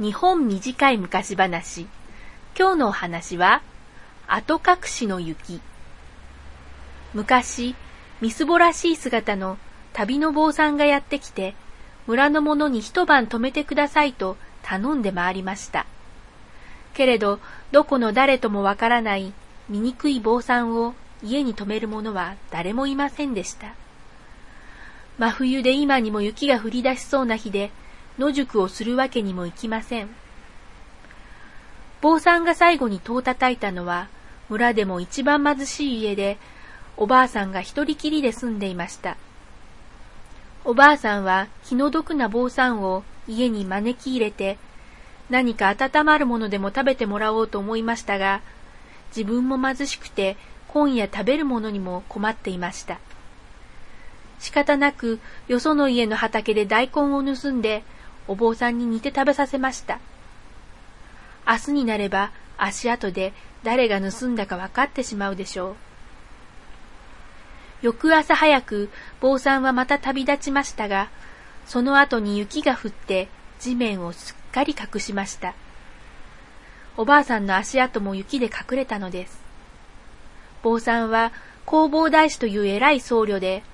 日本短い昔話。今日のお話は、後隠しの雪。昔、みすぼらしい姿の旅の坊さんがやってきて、村の者に一晩泊めてくださいと頼んで回りました。けれど、どこの誰ともわからない醜い坊さんを家に泊める者は誰もいませんでした。真冬で今にも雪が降り出しそうな日で、野宿をするわけにもいきません。坊さんが最後に戸を叩いたのは、村でも一番貧しい家で、おばあさんが一人きりで住んでいました。おばあさんは気の毒な坊さんを家に招き入れて、何か温まるものでも食べてもらおうと思いましたが、自分も貧しくて今夜食べるものにも困っていました。仕方なくよその家の畑で大根を盗んでお坊さんに煮て食べさせました。明日になれば足跡で誰が盗んだか分かってしまうでしょう。翌朝早く坊さんはまた旅立ちましたが、その後に雪が降って地面をすっかり隠しました。おばあさんの足跡も雪で隠れたのです。坊さんは弘法大師という偉い僧侶で、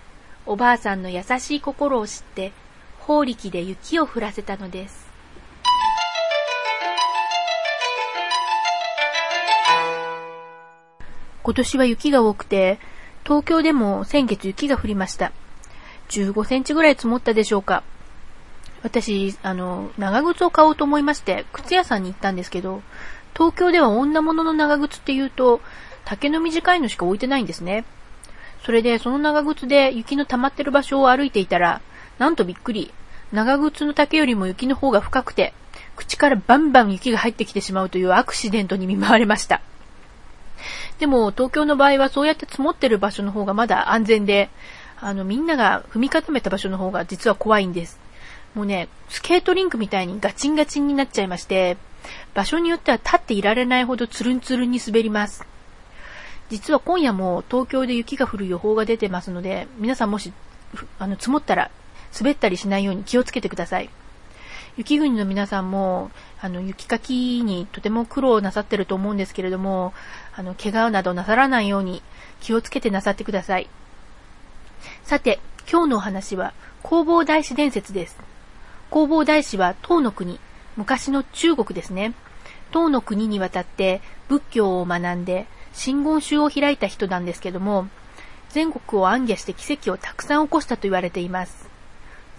おばあさんの優しい心を知って、法力で雪を降らせたのです。今年は雪が多くて、東京でも先月雪が降りました。15センチぐらい積もったでしょうか。私、あの、長靴を買おうと思いまして、靴屋さんに行ったんですけど、東京では女物の長靴って言うと、丈の短いのしか置いてないんですね。それで、その長靴で雪の溜まってる場所を歩いていたら、なんとびっくり。長靴の丈よりも雪の方が深くて、口からバンバン雪が入ってきてしまうというアクシデントに見舞われました。でも、東京の場合はそうやって積もってる場所の方がまだ安全で、あの、みんなが踏み固めた場所の方が実は怖いんです。もうね、スケートリンクみたいにガチンガチンになっちゃいまして、場所によっては立っていられないほどツルンツルンに滑ります。実は今夜も東京で雪が降る予報が出てますので、皆さんもし、あの、積もったら滑ったりしないように気をつけてください。雪国の皆さんも、あの、雪かきにとても苦労なさってると思うんですけれども、あの、怪我などなさらないように気をつけてなさってください。さて、今日のお話は、弘法大師伝説です。弘法大師は唐の国、昔の中国ですね。唐の国に渡って仏教を学んで、真言宗を開いた人なんですけども、全国を暗夜して奇跡をたくさん起こしたと言われています。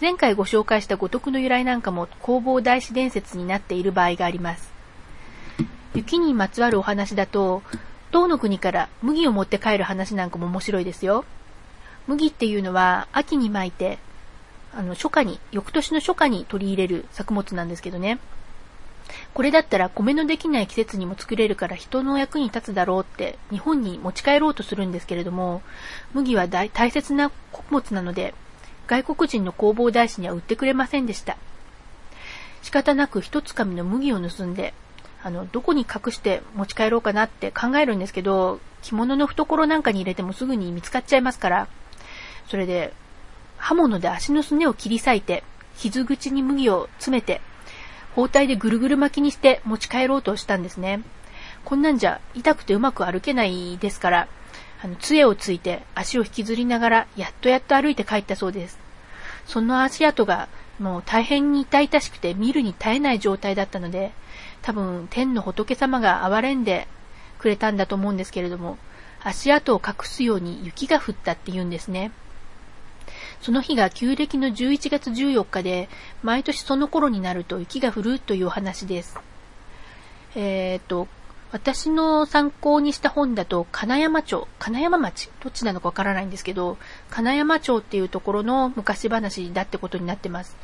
前回ご紹介した五徳の由来なんかも弘法大師伝説になっている場合があります。雪にまつわるお話だと、唐の国から麦を持って帰る話なんかも面白いですよ。麦っていうのは秋に巻いて、あの、初夏に、翌年の初夏に取り入れる作物なんですけどね。これだったら米のできない季節にも作れるから人の役に立つだろうって日本に持ち帰ろうとするんですけれども、麦は大切な穀物なので、外国人の工房大使には売ってくれませんでした。仕方なく一つかみの麦を盗んで、あの、どこに隠して持ち帰ろうかなって考えるんですけど、着物の懐なんかに入れてもすぐに見つかっちゃいますから、それで、刃物で足のすねを切り裂いて、傷口に麦を詰めて、包帯でぐるぐる巻きにして持ち帰ろうとしたんですね。こんなんじゃ痛くてうまく歩けないですから、あの、杖をついて足を引きずりながら、やっとやっと歩いて帰ったそうです。その足跡がもう大変に痛々しくて見るに耐えない状態だったので、多分天の仏様が憐れんでくれたんだと思うんですけれども、足跡を隠すように雪が降ったって言うんですね。その日が旧暦の11月14日で、毎年その頃になると雪が降るというお話です。えっ、と、私の参考にした本だと、金山町、金山町、どっちなのかわからないんですけど、金山町っていうところの昔話だってことになってます。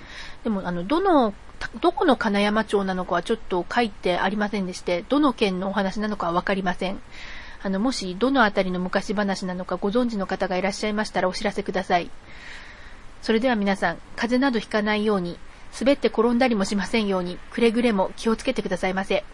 でも、あの、どの、どこの金山町なのかはちょっと書いてありませんでして、どの県のお話なのかはわかりません。あの、もし、どのあたりの昔話なのかご存知の方がいらっしゃいましたらお知らせください。それでは皆さん、風邪などひかないように、滑って転んだりもしませんように、くれぐれも気をつけてくださいませ。